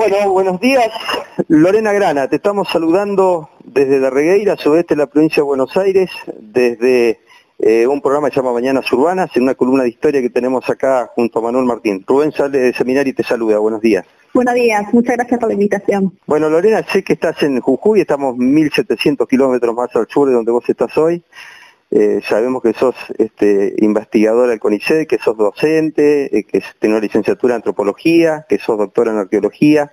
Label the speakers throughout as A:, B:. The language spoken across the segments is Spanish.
A: Bueno, buenos días. Lorena Grana, te estamos saludando desde Darregueira, sudeste de la provincia de Buenos Aires, desde eh, un programa que se llama Mañanas Urbanas, en una columna de historia que tenemos acá junto a Manuel Martín. Rubén sale de seminario y te saluda. Buenos días.
B: Buenos días, muchas gracias por la invitación.
A: Bueno, Lorena, sé que estás en Jujuy, estamos 1.700 kilómetros más al sur de donde vos estás hoy. Eh, sabemos que sos este, investigadora del CONICET, que sos docente, eh, que tenés una licenciatura en antropología, que sos doctora en arqueología.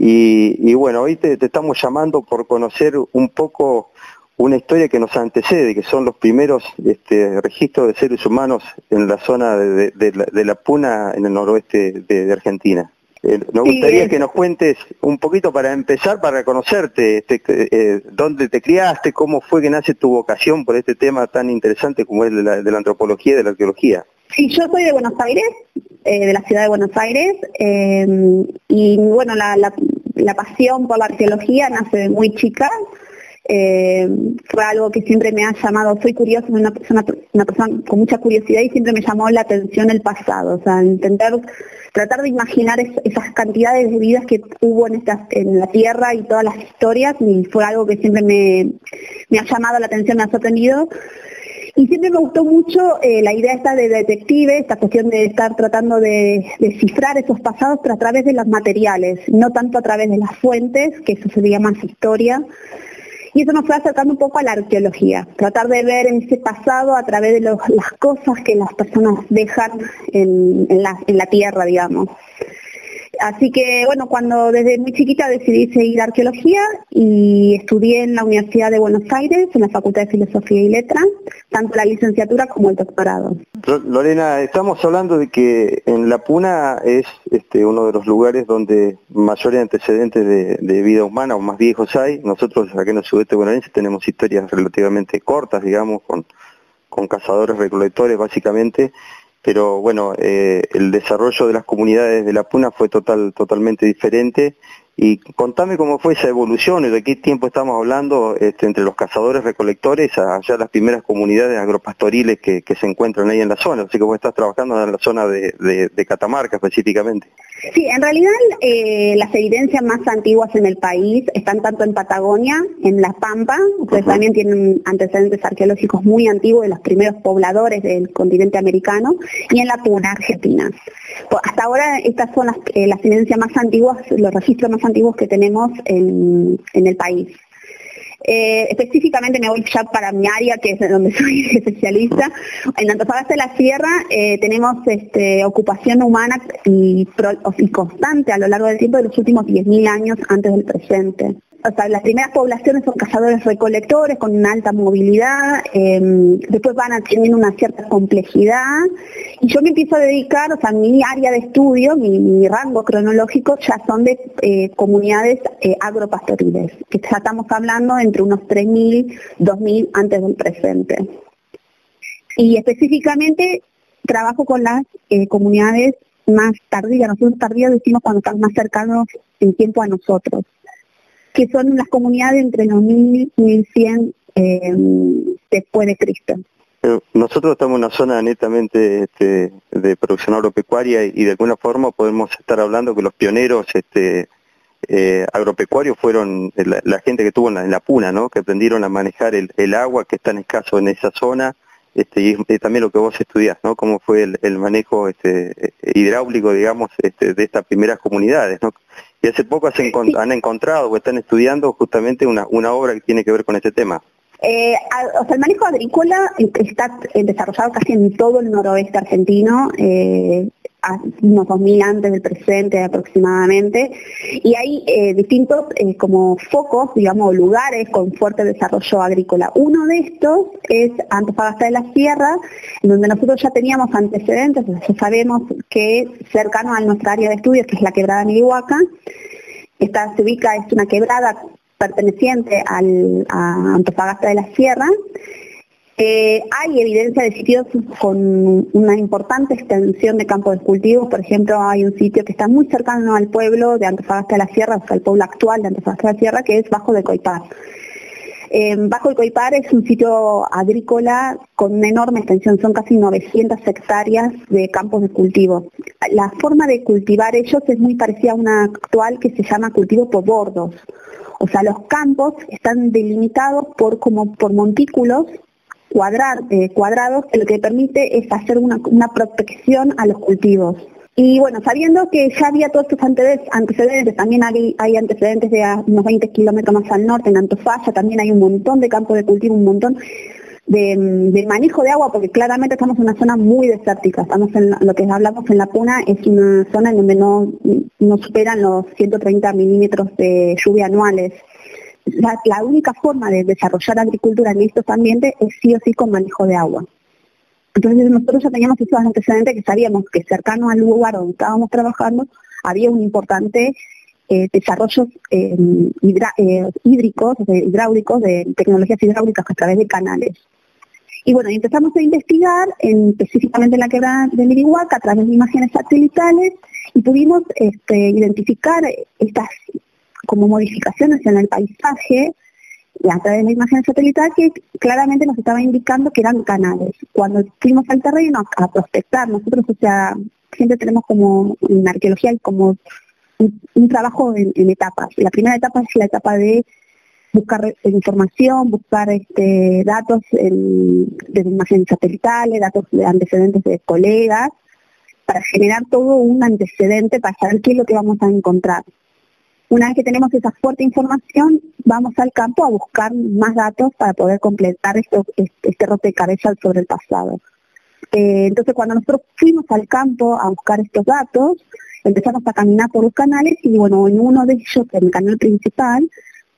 A: Y, bueno, hoy te, estamos llamando por conocer un poco una historia que nos antecede, que son los primeros este, registros de seres humanos en la zona de, la, Puna, en el noroeste de Argentina. Eh, nos gustaría que nos cuentes un poquito para empezar, para conocerte, este, eh, dónde te criaste, cómo fue que nace tu vocación por este tema tan interesante como es de la, de la antropología y de la arqueología.
B: Sí, yo soy de Buenos Aires, eh, de la ciudad de Buenos Aires, y bueno, la, la, pasión por la arqueología nace de muy chica. Fue algo que siempre me ha llamado, soy curiosa, una persona, una persona con mucha curiosidad y siempre me llamó la atención el pasado, o sea, intentar tratar de imaginar esas cantidades de vidas que hubo en, estas, en la Tierra y todas las historias, y fue algo que siempre me, ha llamado la atención, me ha sorprendido. Y siempre me gustó mucho eh, la idea esta de detective, esta cuestión de estar tratando de descifrar esos pasados a través de los materiales, no tanto a través de las fuentes, que eso sería más historia, y eso nos fue acercando un poco a la arqueología, tratar de ver ese pasado a través de las cosas que las personas dejan en, la, tierra, digamos. Así que bueno, cuando desde muy chiquita decidí seguir arqueología y estudié en la Universidad de Buenos Aires, en la Facultad de Filosofía y Letras, tanto la licenciatura como el doctorado.
A: Lorena, estamos hablando de que en La Puna es este, uno de los lugares donde mayores antecedentes de, vida humana o más viejos hay. Nosotros aquí en el sudeste bonaerense tenemos historias relativamente cortas, digamos, con, con cazadores recolectores básicamente, pero bueno, eh, el desarrollo de las comunidades de La Puna fue total, totalmente diferente y contame cómo fue esa evolución de qué tiempo estamos hablando este, entre los cazadores recolectores allá las primeras comunidades agropastoriles que, se encuentran ahí en la zona. Así que vos estás trabajando en la zona de, Catamarca específicamente.
B: Sí, en realidad eh, las evidencias más antiguas en el país están tanto en Patagonia, en La Pampa, ustedes también tienen antecedentes arqueológicos muy antiguos de los primeros pobladores del continente americano, y en La Puna, Argentina. Hasta ahora estas son las, eh, las evidencias más antiguas, los registros más antiguos que tenemos en, el país. Eh, específicamente me voy ya para mi área, que es donde soy especialista. En Antofagasta de la Sierra eh, tenemos este, ocupación humana y, constante a lo largo del tiempo de los últimos 10.000 años antes del presente o sea, las primeras poblaciones son cazadores recolectores con una alta movilidad, em, después van adquiriendo una cierta complejidad, y yo me empiezo a dedicar, o sea, mi área de estudio, mi, rango cronológico ya son de eh, comunidades eh, agropastoriles, que ya estamos hablando entre unos 3.000, 2.000 antes del presente. Y específicamente trabajo con las eh, comunidades más tardías, nosotros tardías decimos cuando están más cercanos en tiempo a nosotros que son las comunidades entre los 1000 y 1100 eh, después de Cristo.
A: Eh, nosotros estamos en una zona netamente este, de producción agropecuaria y, de alguna forma podemos estar hablando que los pioneros este, eh, agropecuarios fueron la, gente que tuvo en la, puna, ¿no? que aprendieron a manejar el, agua que es tan escaso en esa zona este, y, también lo que vos estudiás, ¿no? cómo fue el, manejo este, hidráulico, digamos, este, de estas primeras comunidades. ¿no? Y hace poco han encontrado o están estudiando justamente una, una obra que tiene que ver con este tema.
B: Eh, o sea, el manejo agrícola está desarrollado casi en todo el noroeste argentino. Eh, unos 2000 antes del presente aproximadamente, y hay eh, distintos eh, como focos, digamos, lugares con fuerte desarrollo agrícola. Uno de estos es Antofagasta de la Sierra, en donde nosotros ya teníamos antecedentes, ya sabemos que cercano a nuestra área de estudios, que es la quebrada Milihuaca, esta se ubica, es una quebrada perteneciente al, Antofagasta de la Sierra, eh, hay evidencia de sitios con una importante extensión de campos de cultivos, por ejemplo, hay un sitio que está muy cercano al pueblo de Antofagasta de la Sierra, o sea, el pueblo actual de Antofagasta de la Sierra, que es Bajo de Coipaz. Bajo el Coipar es un sitio agrícola con una enorme extensión, son casi 900 hectáreas de campos de cultivo. La forma de cultivar ellos es muy parecida a una actual que se llama cultivo por bordos. O sea, los campos están delimitados por como por montículos eh, cuadrados que lo que permite es hacer una, protección a los cultivos. Y bueno, sabiendo que ya había todos estos antecedentes, también hay, antecedentes de unos 20 kilómetros más al norte, en Antofalla, también hay un montón de campos de cultivo, un montón de, manejo de agua, porque claramente estamos en una zona muy desértica. Estamos en lo que hablamos en la Puna, es una zona en donde no, no superan los 130 milímetros de lluvia anuales la, única forma de desarrollar agricultura en estos ambientes es sí o sí con manejo de agua. Entonces nosotros ya teníamos esos antecedentes que sabíamos que cercano al lugar donde estábamos trabajando había un importante eh, desarrollo em, eh, hídricos, hidráulicos, de tecnologías hidráulicas a través de canales. Y bueno, empezamos a investigar específicamente en la quebrada de Mirihuaca a través de imágenes satelitales y pudimos este, identificar estas como modificaciones en el paisaje a través de la imagen satelital que claramente nos estaba indicando que eran canales. Cuando fuimos al terreno a, prospectar, nosotros, o sea, siempre tenemos como en arqueología como un, trabajo en, etapas. La primera etapa es la etapa de buscar información, buscar este, datos de imágenes satelitales, datos de antecedentes de colegas, para generar todo un antecedente para saber qué es lo que vamos a encontrar. Una vez que tenemos esa fuerte información, vamos al campo a buscar más datos para poder completar esto, este rompecabezas sobre el pasado. Eh, entonces, cuando nosotros fuimos al campo a buscar estos datos, empezamos a caminar por los canales y, bueno, en uno de ellos, en el canal principal,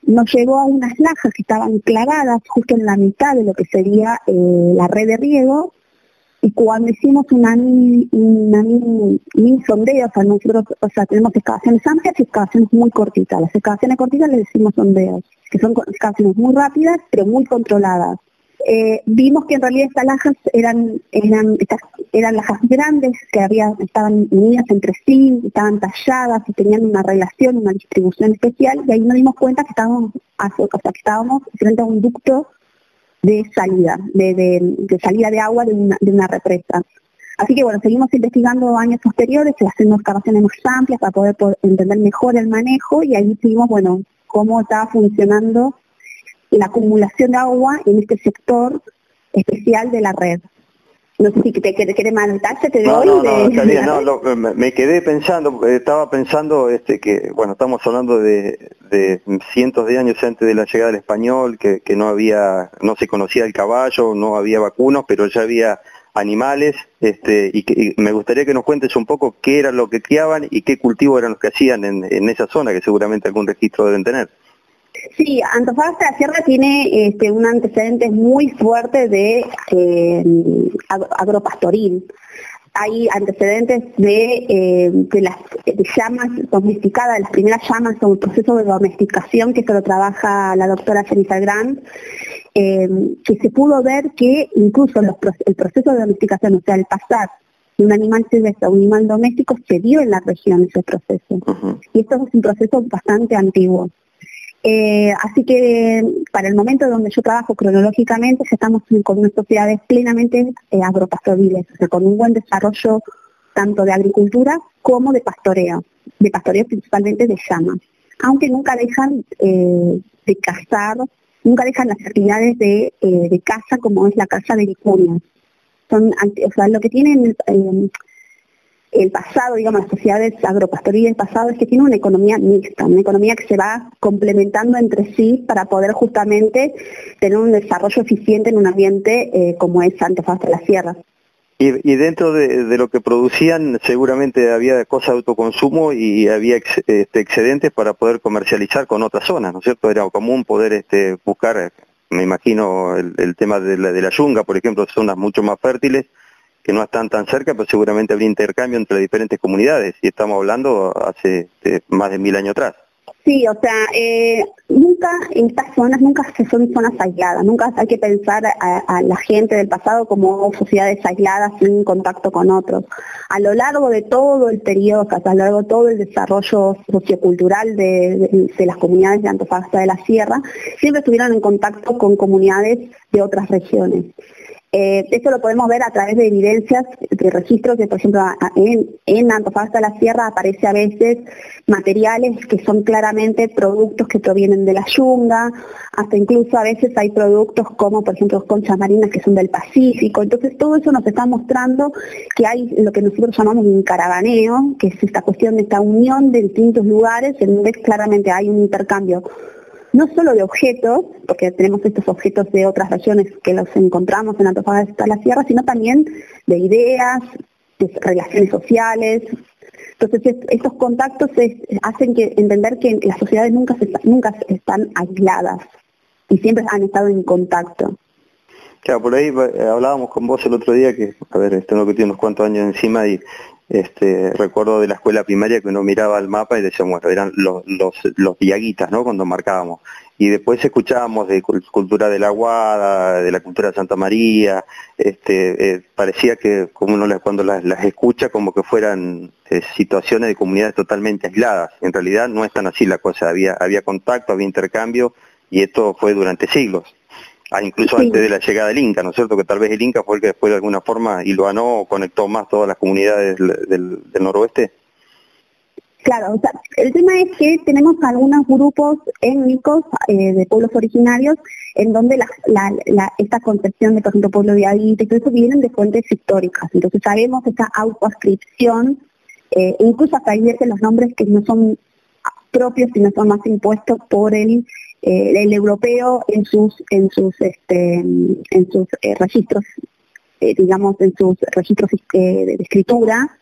B: nos llegó a unas lajas que estaban clavadas justo en la mitad de lo que sería eh, la red de riego y cuando hicimos una mini, una sondeo, o sea, nosotros o sea, tenemos excavaciones amplias y excavaciones muy cortitas. Las excavaciones cortitas les decimos sondeos, que son excavaciones muy rápidas, pero muy controladas. Eh, vimos que en realidad estas lajas eran eran eran lajas grandes que había estaban unidas entre sí, estaban talladas y tenían una relación, una distribución especial y ahí nos dimos cuenta que estábamos, o que estábamos frente a un ducto de salida, de, salida de agua de una, represa. Así que bueno, seguimos investigando años posteriores, haciendo excavaciones más amplias para poder, entender mejor el manejo y ahí vimos, bueno, cómo estaba funcionando la acumulación de agua en este sector especial de la red. No sé si te, te quiere más te
A: doy. No, no, está bien, no, me, quedé pensando, estaba pensando este que, bueno, estamos hablando de, cientos de años antes de la llegada del español, que, no había, no se conocía el caballo, no había vacunos, pero ya había animales, este, y, que, me gustaría que nos cuentes un poco qué era lo que criaban y qué cultivos eran los que hacían en, en esa zona, que seguramente algún registro deben tener.
B: Sí, Antofagasta de la Sierra tiene este, un antecedente muy fuerte de eh, agropastoril. Hay antecedentes de, eh, las llamas domesticadas, las primeras llamas son un proceso de domesticación que se lo trabaja la doctora Jennifer Grant, eh, que se pudo ver que incluso el proceso de domesticación, o sea, el pasar de un animal silvestre a un animal doméstico, se dio en la región ese proceso. Y esto es un proceso bastante antiguo. Eh, así que para el momento donde yo trabajo cronológicamente, estamos con unas sociedades plenamente eh, agropastoriles, o sea, con un buen desarrollo tanto de agricultura como de pastoreo, de pastoreo principalmente de llamas, aunque nunca dejan eh, de cazar, nunca dejan las actividades de, de caza como es la caza de vicuñas. Son, o sea, lo que tienen el pasado, digamos, las sociedades agropastoriles del pasado es que tiene una economía mixta, una economía que se va complementando entre sí para poder justamente tener un desarrollo eficiente en un ambiente eh, como es Antofagasta de la Sierra.
A: Y, dentro de, lo que producían seguramente había cosas de autoconsumo y había este, excedentes para poder comercializar con otras zonas, ¿no es cierto? Era común poder este, buscar, me imagino, el, tema de la, de la yunga, por ejemplo, zonas mucho más fértiles, que no están tan cerca, pero seguramente habría intercambio entre diferentes comunidades, y estamos hablando hace más de mil años atrás.
B: Sí, o sea, eh, nunca en estas zonas, nunca se son zonas aisladas, nunca hay que pensar a, la gente del pasado como sociedades aisladas sin contacto con otros. A lo largo de todo el periodo, a lo largo de todo el desarrollo sociocultural de, las comunidades de Antofagasta de la Sierra, siempre estuvieron en contacto con comunidades de otras regiones. Eh, esto lo podemos ver a través de evidencias de registros que, por ejemplo, en, en Antofagasta de la Sierra aparece a veces materiales que son claramente productos que provienen de la yunga, hasta incluso a veces hay productos como, por ejemplo, conchas marinas que son del Pacífico. Entonces, todo eso nos está mostrando que hay lo que nosotros llamamos un caravaneo, que es esta cuestión de esta unión de distintos lugares en donde claramente hay un intercambio no solo de objetos, porque tenemos estos objetos de otras regiones que los encontramos en Antofagasta la Sierra, sino también de ideas, de relaciones sociales. Entonces estos contactos hacen que entender que las sociedades nunca, nunca están aisladas y siempre han estado en contacto.
A: Claro, por ahí eh, hablábamos con vos el otro día que, a ver, tengo que tiene unos cuantos años encima y este, recuerdo de la escuela primaria que uno miraba el mapa y decía, bueno, eran los, los, los diaguitas, ¿no? Cuando marcábamos. Y después escuchábamos de cultura de la Guada, de la cultura de Santa María, este, eh, parecía que como uno cuando las, escucha como que fueran eh, situaciones de comunidades totalmente aisladas. En realidad no es tan así la cosa, había, había contacto, había intercambio y esto fue durante siglos. Ah, incluso antes de la llegada del Inca, ¿no es cierto? Que tal vez el Inca fue el que después de alguna forma y lo o conectó más todas las comunidades del, noroeste.
B: Claro, o sea, el tema es que tenemos algunos grupos étnicos eh, de pueblos originarios en donde esta concepción de, por ejemplo, pueblo de y todo eso vienen de fuentes históricas. Entonces sabemos esta autoascripción, eh, incluso hasta veces los nombres que no son propios, sino son más impuestos por el eh, el europeo en sus en sus este, en sus eh, registros eh, digamos en sus registros de escritura.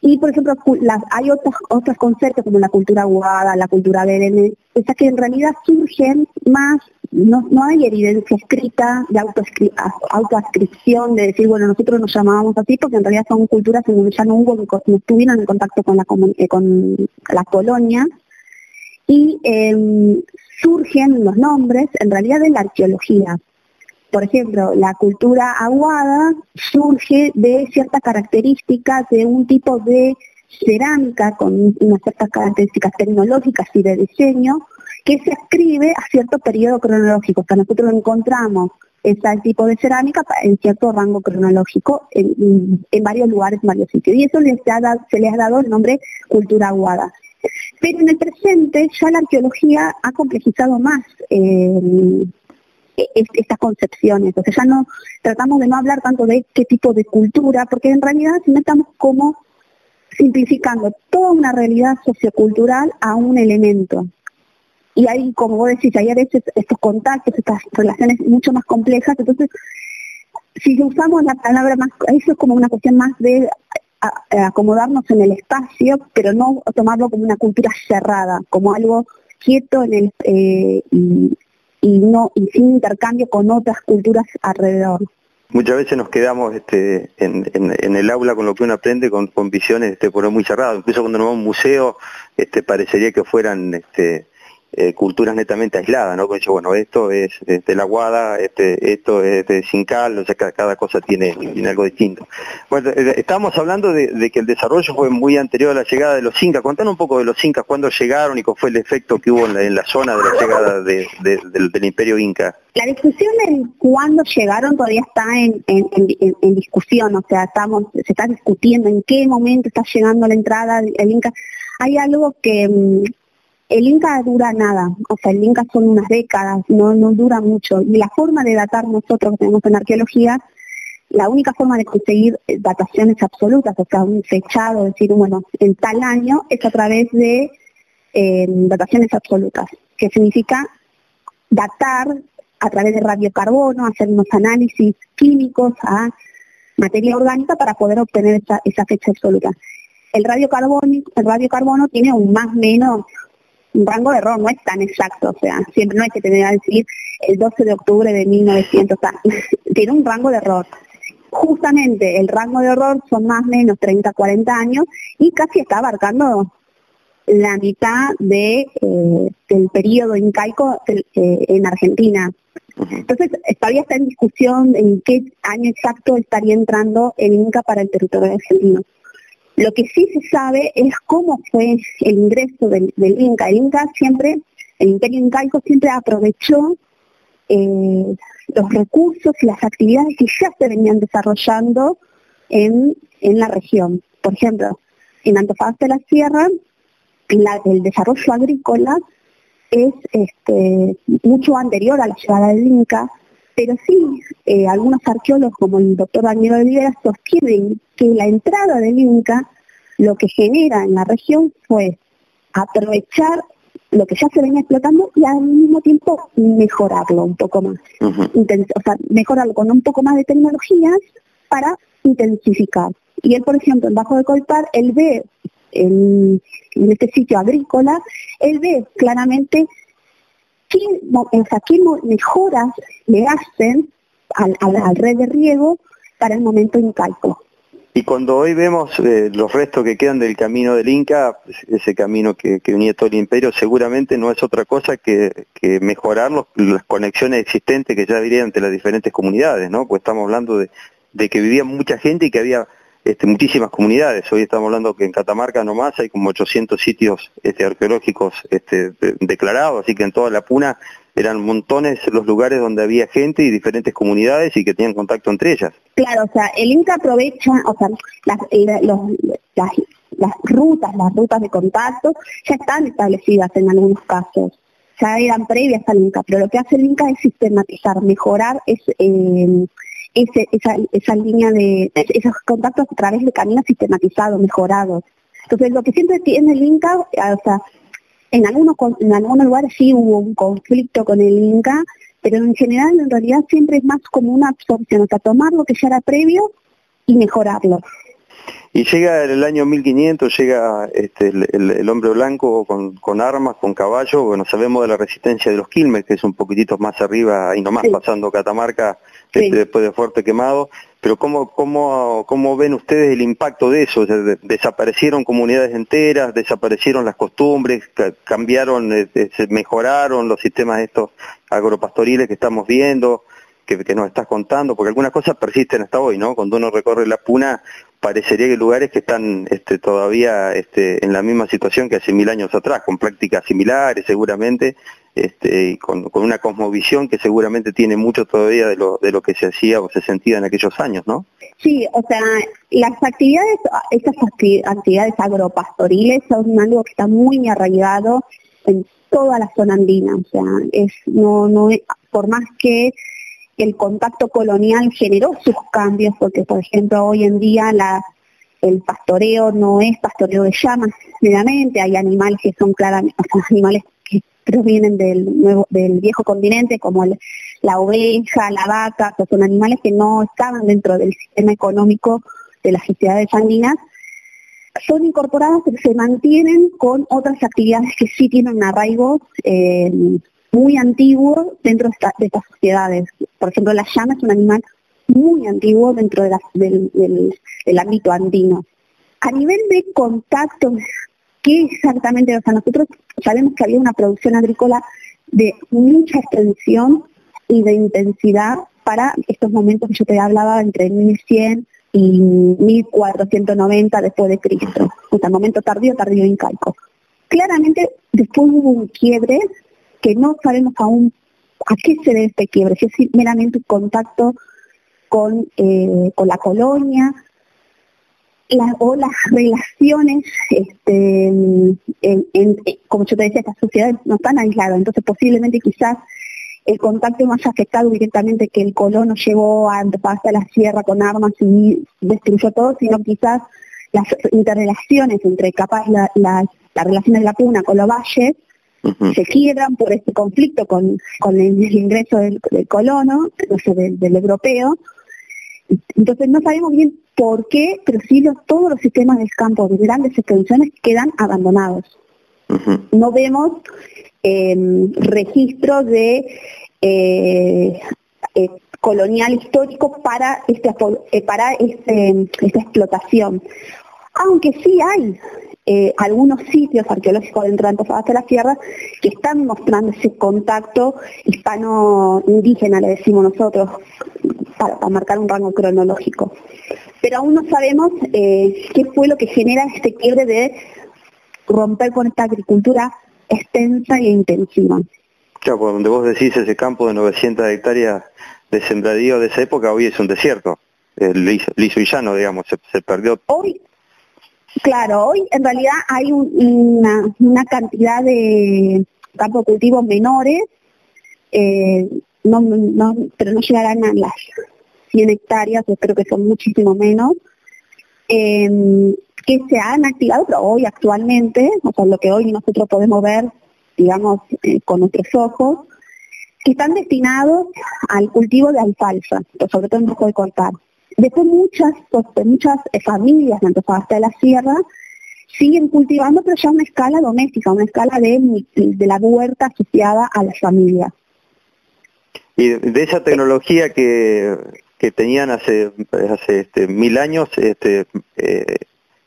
B: Y por ejemplo las, hay otros otros conceptos como la cultura guada la cultura berene esas que en realidad surgen más no, no hay evidencia escrita de autoascripción de decir bueno nosotros nos llamábamos así porque en realidad son culturas en donde ya no hubo no estuvieron en contacto con la con la colonia. Y eh, surgen los nombres en realidad de la arqueología. Por ejemplo, la cultura aguada surge de ciertas características de un tipo de cerámica con unas ciertas características tecnológicas y de diseño que se escribe a cierto periodo cronológico. O sea, nosotros encontramos ese tipo de cerámica en cierto rango cronológico en, varios lugares, en varios sitios. Y eso se le ha dado el nombre cultura aguada. Pero en el presente ya la arqueología ha complejizado más eh, estas concepciones. Sea, ya no tratamos de no hablar tanto de qué tipo de cultura, porque en realidad si no estamos como simplificando toda una realidad sociocultural a un elemento. Y hay, como vos decís, hay a veces estos contactos, estas relaciones mucho más complejas. Entonces, si usamos la palabra más, eso es como una cuestión más de acomodarnos en el espacio, pero no tomarlo como una cultura cerrada, como algo quieto eh, y, sin intercambio con otras culturas alrededor.
A: Muchas veces nos quedamos este, en, el aula con lo que uno aprende con, con visiones este, por muy cerradas. Incluso cuando nos vamos a un museo este, parecería que fueran este, eh, culturas netamente aisladas, ¿no? Como bueno, esto es de la Guada, este, esto es de Sincal, o sea, cada, cosa tiene, algo distinto. Bueno, eh, estamos hablando de, que el desarrollo fue muy anterior a la llegada de los incas. Contanos un poco de los incas, cuándo llegaron y cuál fue el efecto que hubo en la, zona de la llegada del, imperio inca.
B: La discusión de cuándo llegaron todavía está en, discusión, o sea, estamos, se está discutiendo en qué momento está llegando la entrada del inca. Hay algo que mm, el Inca dura nada, o sea, el Inca son unas décadas, no, no dura mucho. Y la forma de datar nosotros que tenemos en arqueología, la única forma de conseguir eh, dataciones absolutas, o sea, un fechado, decir, bueno, en tal año, es a través de eh, dataciones absolutas, que significa datar a través de radiocarbono, hacer unos análisis químicos a materia orgánica para poder obtener esa, esa fecha absoluta. El radiocarbono, el radiocarbono tiene un más menos un rango de error no es tan exacto, o sea, siempre no hay que tener que decir el 12 de octubre de 1900, tiene un rango de error. Justamente el rango de error son más o menos 30, 40 años y casi está abarcando la mitad de, eh, del periodo incaico eh, en Argentina. Entonces, todavía está en discusión en qué año exacto estaría entrando el Inca para el territorio argentino. Lo que sí se sabe es cómo fue el ingreso del, Inca. El Inca siempre, el imperio incaico siempre aprovechó eh, los recursos y las actividades que ya se venían desarrollando en, en la región. Por ejemplo, en Antofagasta de la Sierra, el desarrollo agrícola es este, mucho anterior a la llegada del Inca, pero sí, eh, algunos arqueólogos como el doctor Daniel Olivera sostienen que la entrada del Inca lo que genera en la región fue aprovechar lo que ya se venía explotando y al mismo tiempo mejorarlo un poco más. o sea, mejorarlo con un poco más de tecnologías para intensificar. Y él, por ejemplo, en Bajo de Colpar, él ve en, este sitio agrícola, él ve claramente qué, mejoras le hacen al, al, red de riego para el momento incaico.
A: Y cuando hoy vemos eh, los restos que quedan del camino del Inca, ese camino que, unía todo el imperio, seguramente no es otra cosa que, mejorar las conexiones existentes que ya habría entre las diferentes comunidades, ¿no? Pues estamos hablando de, de que vivía mucha gente y que había este, muchísimas comunidades. Hoy estamos hablando que en Catamarca nomás hay como 800 sitios este, arqueológicos este, declarados, así que en toda la Puna eran montones los lugares donde había gente y diferentes comunidades y que tenían contacto entre ellas.
B: Claro, o sea, el Inca aprovecha, o sea, las, las, rutas, las rutas de contacto ya están establecidas en algunos casos, ya eran previas al Inca, pero lo que hace el Inca es sistematizar, mejorar es, eh, esa, esa línea de esos contactos a través de caminos sistematizados, mejorados. Entonces, lo que siempre tiene el Inca, o sea, en algunos, en algunos lugares sí hubo un conflicto con el Inca, pero en general, en realidad, siempre es más como una absorción, o sea, tomar lo que ya era previo y mejorarlo.
A: Y llega el año 1500, llega este, el, hombre blanco con, armas, con caballo, bueno, sabemos de la resistencia de los Quilmes, que es un poquitito más arriba, y nomás pasando Catamarca, este, después de Fuerte Quemado, pero ¿cómo, cómo, cómo ven ustedes el impacto de eso? ¿Desaparecieron comunidades enteras? ¿Desaparecieron las costumbres? ¿Cambiaron, eh, se mejoraron los sistemas estos agropastoriles que estamos viendo? Que, que, nos estás contando, porque algunas cosas persisten hasta hoy, ¿no? Cuando uno recorre la puna, parecería que hay lugares que están este, todavía este, en la misma situación que hace mil años atrás, con prácticas similares seguramente, este, y con, una cosmovisión que seguramente tiene mucho todavía de lo, de lo que se hacía o se sentía en aquellos años, ¿no?
B: Sí, o sea, las actividades, estas actividades agropastoriles son algo que está muy arraigado en toda la zona andina, o sea, es, no, no, por más que el contacto colonial generó sus cambios, porque por ejemplo hoy en día la, el pastoreo no es pastoreo de llamas meramente, hay animales que son claramente, animales que provienen del nuevo, del viejo continente, como la oveja, la vaca, son animales que no estaban dentro del sistema económico de las sociedades andinas, son incorporadas pero se mantienen con otras actividades que sí tienen un arraigo eh, muy antiguo dentro de, estas sociedades. Por ejemplo, la llama es un animal muy antiguo dentro del, del, ámbito andino. A nivel de contacto ¿Qué exactamente? O sea, nosotros sabemos que había una producción agrícola de mucha extensión y de intensidad para estos momentos que yo te hablaba entre 1100 y 1490 después de Cristo, o sea, momento tardío, tardío incaico. Claramente después hubo un quiebre que no sabemos aún a qué se debe este quiebre, si es meramente un contacto con, eh, con la colonia, o las relaciones, este, en, como yo te decía, estas sociedades no están aisladas, entonces posiblemente quizás el contacto más afectado directamente que el colono llevó a a la sierra con armas y destruyó todo, sino quizás las interrelaciones entre capaz la, la, relación de la puna con los valles se quiebran por este conflicto con, con el, ingreso del, colono, del europeo, entonces no sabemos bien por qué, pero sí todos los sistemas del campo de grandes extensiones quedan abandonados. No vemos em, registros de eh, eh, colonial histórico para, este, eh, para este, esta explotación. Aunque sí hay eh, algunos sitios arqueológicos dentro de Antofagasta de la Sierra que están mostrando ese contacto hispano-indígena, le decimos nosotros, para, marcar un rango cronológico. Pero aún no sabemos eh, qué fue lo que genera este quiebre de romper con esta agricultura extensa e intensiva.
A: Claro, donde vos decís ese campo de 900 hectáreas de sembradío de esa época, hoy es un desierto, liso, liso, y llano, digamos, se, perdió.
B: Hoy, claro, hoy en realidad hay una, cantidad de campos de menores, eh, pero no llegarán a las 100 hectáreas, creo que son muchísimo menos, em, que se han activado, pero hoy actualmente, o sea, lo que hoy nosotros podemos ver, digamos, eh, con nuestros ojos, que están destinados al cultivo de alfalfa, sobre todo en Bajo de Cortar. Después muchas, muchas eh, familias de Antofagasta de la Sierra siguen cultivando, pero ya a una escala doméstica, una escala de, de la huerta asociada a las familias.
A: Y de esa tecnología que, que tenían hace, hace este, mil años, este, eh,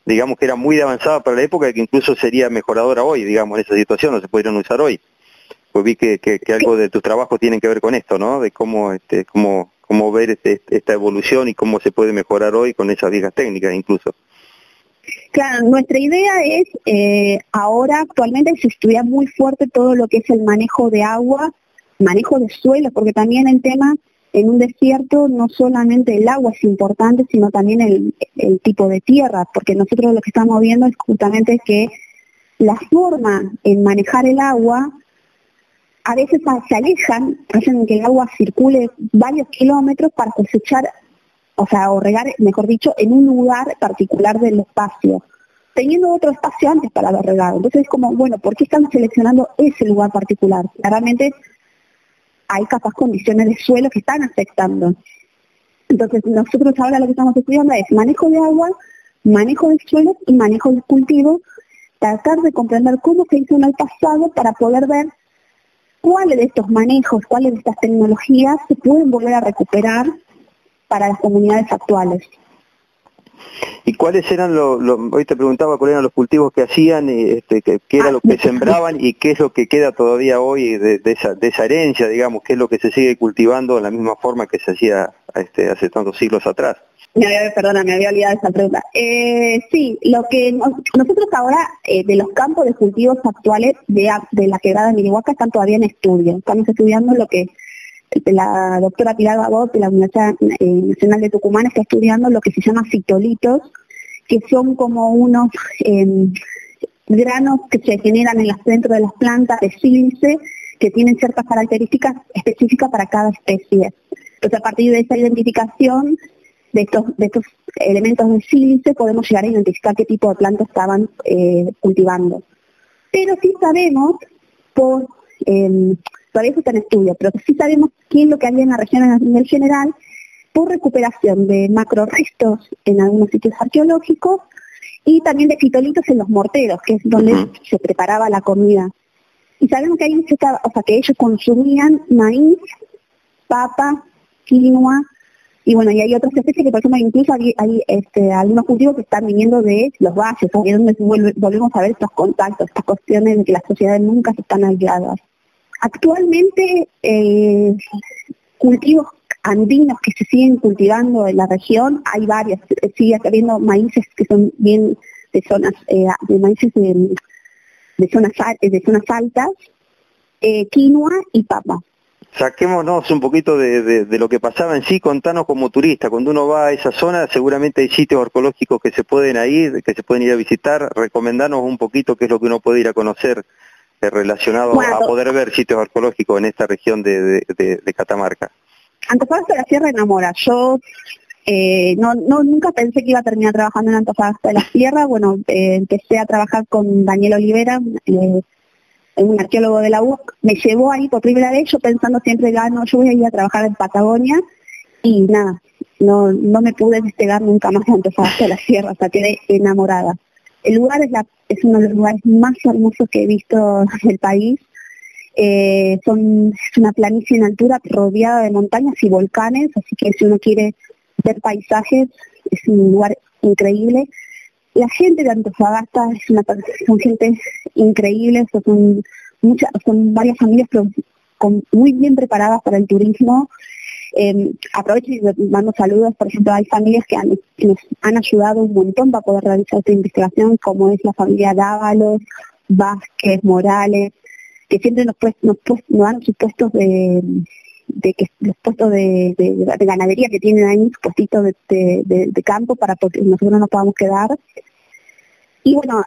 A: digamos que era muy avanzada para la época y que incluso sería mejoradora hoy, digamos, en esa situación, no se podrían usar hoy. Pues vi que, que, algo de tus trabajos tienen que ver con esto, ¿no? De cómo, este, cómo, cómo ver este, esta evolución y cómo se puede mejorar hoy con esas viejas técnicas incluso.
B: Claro, nuestra idea es, eh, ahora actualmente se estudia muy fuerte todo lo que es el manejo de agua, manejo de suelo, porque también el tema en un desierto no solamente el agua es importante, sino también el, tipo de tierra, porque nosotros lo que estamos viendo es justamente que la forma en manejar el agua a veces se alejan, hacen que el agua circule varios kilómetros para cosechar, o sea, o regar, mejor dicho, en un lugar particular del espacio, teniendo otro espacio antes para haber regado. Entonces es como, bueno, ¿por qué están seleccionando ese lugar particular? Claramente hay capaz condiciones de suelo que están afectando. Entonces, nosotros ahora lo que estamos estudiando es manejo de agua, manejo del suelo y manejo del cultivo, tratar de comprender cómo se hizo en el pasado para poder ver cuáles de estos manejos, cuáles de estas tecnologías se pueden volver a recuperar para las comunidades actuales.
A: ¿Y cuáles eran los, hoy te preguntaba cuáles eran los cultivos que hacían, este, qué, era ah, lo que sembraban y qué es lo que queda todavía hoy de, esa, de esa herencia, digamos, qué es lo que se sigue cultivando de la misma forma que se hacía este, hace tantos siglos atrás?
B: Me había, perdona, me había olvidado esa pregunta. Eh, sí, lo que nosotros ahora eh, de los campos de cultivos actuales de, de la quebrada de Mirihuaca están todavía en estudio. Estamos estudiando lo que la doctora Pilar Babot de la Universidad eh, Nacional de Tucumán está estudiando lo que se llama citolitos, que son como unos em, granos que se generan en los centros de las plantas de sílice que tienen ciertas características específicas para cada especie. Entonces, a partir de esa identificación de estos, de estos elementos de sílice, podemos llegar a identificar qué tipo de plantas estaban eh, cultivando. Pero sí sabemos por em, todavía eso está en estudio, pero sí sabemos qué es lo que hay en la región a nivel general por recuperación de macrorestos en algunos sitios arqueológicos y también de fitolitos en los morteros, que es donde se preparaba la comida. Y sabemos que hay o sea, que ellos consumían maíz, papa, quinoa, y bueno, y hay otras especies que por ejemplo incluso hay, este, algunos cultivos que están viniendo de los valles, donde volvemos a ver estos contactos, estas cuestiones de que las sociedades nunca están aisladas. Actualmente, eh, cultivos andinos que se siguen cultivando en la región, hay varias, sigue habiendo maíces que son bien de zonas, eh, de maíces de, de zonas altas, eh, quinoa y papa.
A: Saquémonos un poquito de, de, lo que pasaba en sí, contanos como turista, cuando uno va a esa zona seguramente hay sitios arqueológicos que se pueden ir, que se pueden ir a visitar, recomendanos un poquito qué es lo que uno puede ir a conocer relacionado a poder ver sitios arqueológicos en esta región de, de, Catamarca?
B: Antofagasta de la Sierra enamora. Yo eh, no, no, nunca pensé que iba a terminar trabajando en Antofagasta de la Sierra. Bueno, eh, empecé a trabajar con Daniel Olivera, eh, un arqueólogo de la UC. Me llevó ahí por primera vez, yo pensando siempre, ah, no, yo voy a ir a trabajar en Patagonia. Y nada, no, no me pude despegar nunca más de Antofagasta de la Sierra, hasta quedé enamorada. El lugar es, uno de los lugares más hermosos que he visto en el país. Eh, es una planicie en altura rodeada de montañas y volcanes, así que si uno quiere ver paisajes, es un lugar increíble. La gente de Antofagasta es una, son gente increíble, son, muchas, son varias familias muy bien preparadas para el turismo. Eh, aprovecho y mando saludos, por ejemplo, hay familias que, nos han ayudado un montón para poder realizar esta investigación, como es la familia Dávalos, Vázquez, Morales, que siempre nos, pues, nos, dan sus puestos de, de que los puestos de, ganadería que tienen ahí, puestitos de, campo para que nosotros nos podamos quedar. Y bueno,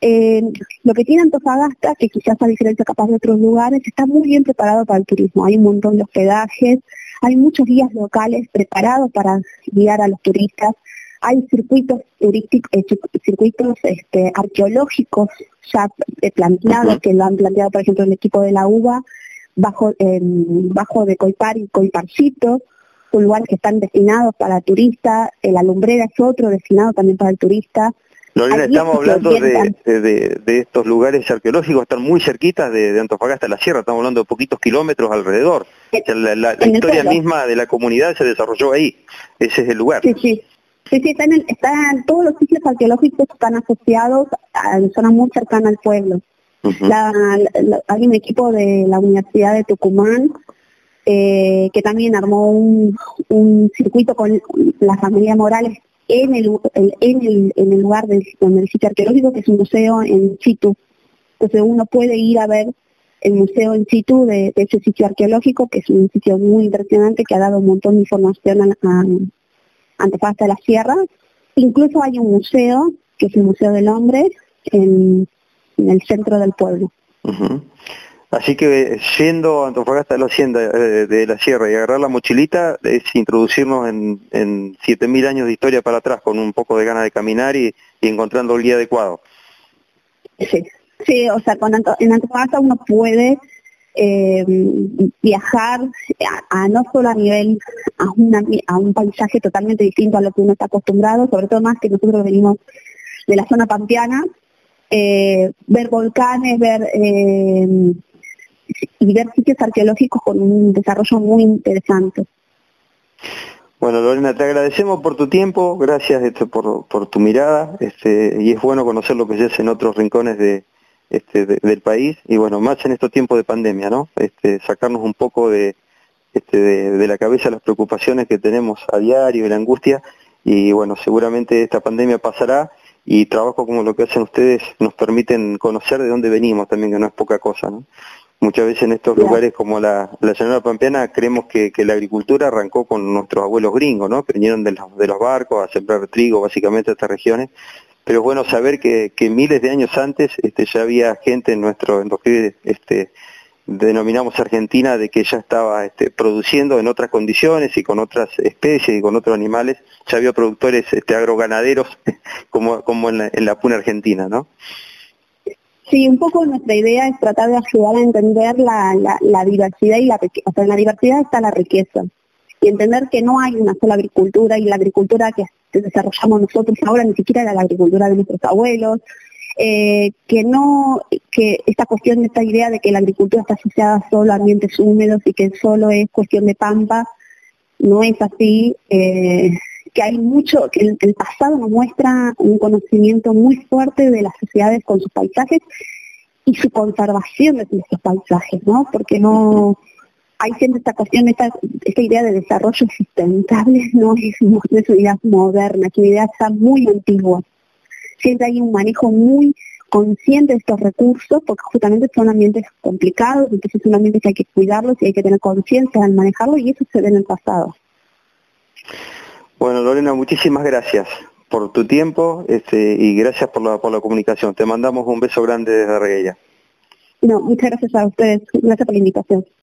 B: eh, lo que tiene Antofagasta, que quizás a diferencia capaz de otros lugares, está muy bien preparado para el turismo. Hay un montón de hospedajes, hay muchos guías locales preparados para guiar a los turistas, hay circuitos turísticos, eh, circuitos este, arqueológicos ya eh, planteados, que lo han planteado por ejemplo el equipo de la UBA, bajo, bajo de Coipar y Coiparcito, un lugar que están destinados para turistas, la lumbrera es otro destinado también para el turista,
A: Lorena, estamos hablando de, estos lugares arqueológicos, están muy cerquitas de, Antofagasta, la sierra, estamos hablando de poquitos kilómetros alrededor. la, historia misma de la comunidad se desarrolló ahí, ese es el lugar.
B: Sí, sí. Sí, sí, están, todos los sitios arqueológicos están asociados a zonas muy cercanas al pueblo. Hay un equipo de la Universidad de Tucumán eh, que también armó un, circuito con la familia Morales en el, el, el lugar del, del sitio arqueológico, que es un museo en situ. Entonces uno puede ir a ver el museo en situ de, ese sitio arqueológico, que es un sitio muy impresionante, que ha dado un montón de información a, a de la Sierra. Incluso hay un museo, que es el Museo del Hombre, en, el centro del pueblo.
A: Así que yendo a Antofagasta de la Hacienda eh, de la Sierra y agarrar la mochilita es introducirnos en, en 7.000 años de historia para atrás con un poco de ganas de caminar y, encontrando el guía adecuado.
B: Sí, sí o sea, con en Antofagasta uno puede eh, viajar a, no solo a nivel, a, a un paisaje totalmente distinto a lo que uno está acostumbrado, sobre todo más que nosotros venimos de la zona pampeana, eh, ver volcanes, ver y ver sitios arqueológicos con un desarrollo muy interesante.
A: Bueno, Lorena, te agradecemos por tu tiempo, gracias este, por, por tu mirada, este, y es bueno conocer lo que se hace en otros rincones de, este, del país, y bueno, más en estos tiempos de pandemia, ¿no? Este, sacarnos un poco de, este, de, la cabeza las preocupaciones que tenemos a diario y la angustia, y bueno, seguramente esta pandemia pasará, y trabajo como lo que hacen ustedes nos permiten conocer de dónde venimos también, que no es poca cosa, ¿no? Muchas veces en estos lugares como la, la llanura pampeana creemos que, la agricultura arrancó con nuestros abuelos gringos, ¿no? Que vinieron de los, de los barcos a sembrar trigo básicamente a estas regiones. Pero es bueno saber que, miles de años antes este, ya había gente en nuestro, en lo que este, denominamos Argentina, de que ya estaba este, produciendo en otras condiciones y con otras especies y con otros animales. Ya había productores este, agroganaderos como, como en la, en la puna argentina, ¿no?
B: Sí, un poco nuestra idea es tratar de ayudar a entender la, la, diversidad y la riqueza. O sea, en la diversidad está la riqueza. Y entender que no hay una sola agricultura y la agricultura que desarrollamos nosotros ahora ni siquiera era la agricultura de nuestros abuelos. Eh, que no, que esta cuestión, esta idea de que la agricultura está asociada solo a ambientes húmedos y que solo es cuestión de pampa, no es así. Eh, que hay mucho, que el, pasado nos muestra un conocimiento muy fuerte de las sociedades con sus paisajes y su conservación de estos paisajes, ¿no? Porque no hay siempre esta cuestión, esta, esta idea de desarrollo sustentable no es, no es una idea moderna, es una idea está muy antigua. Siempre hay un manejo muy consciente de estos recursos, porque justamente son ambientes complicados, entonces son ambientes que hay que cuidarlos y hay que tener conciencia al manejarlos y eso se ve en el pasado.
A: Bueno, Lorena, muchísimas gracias por tu tiempo este, y gracias por la, por la comunicación. Te mandamos un beso grande desde Regueya.
B: No, muchas gracias a ustedes. Gracias por la invitación.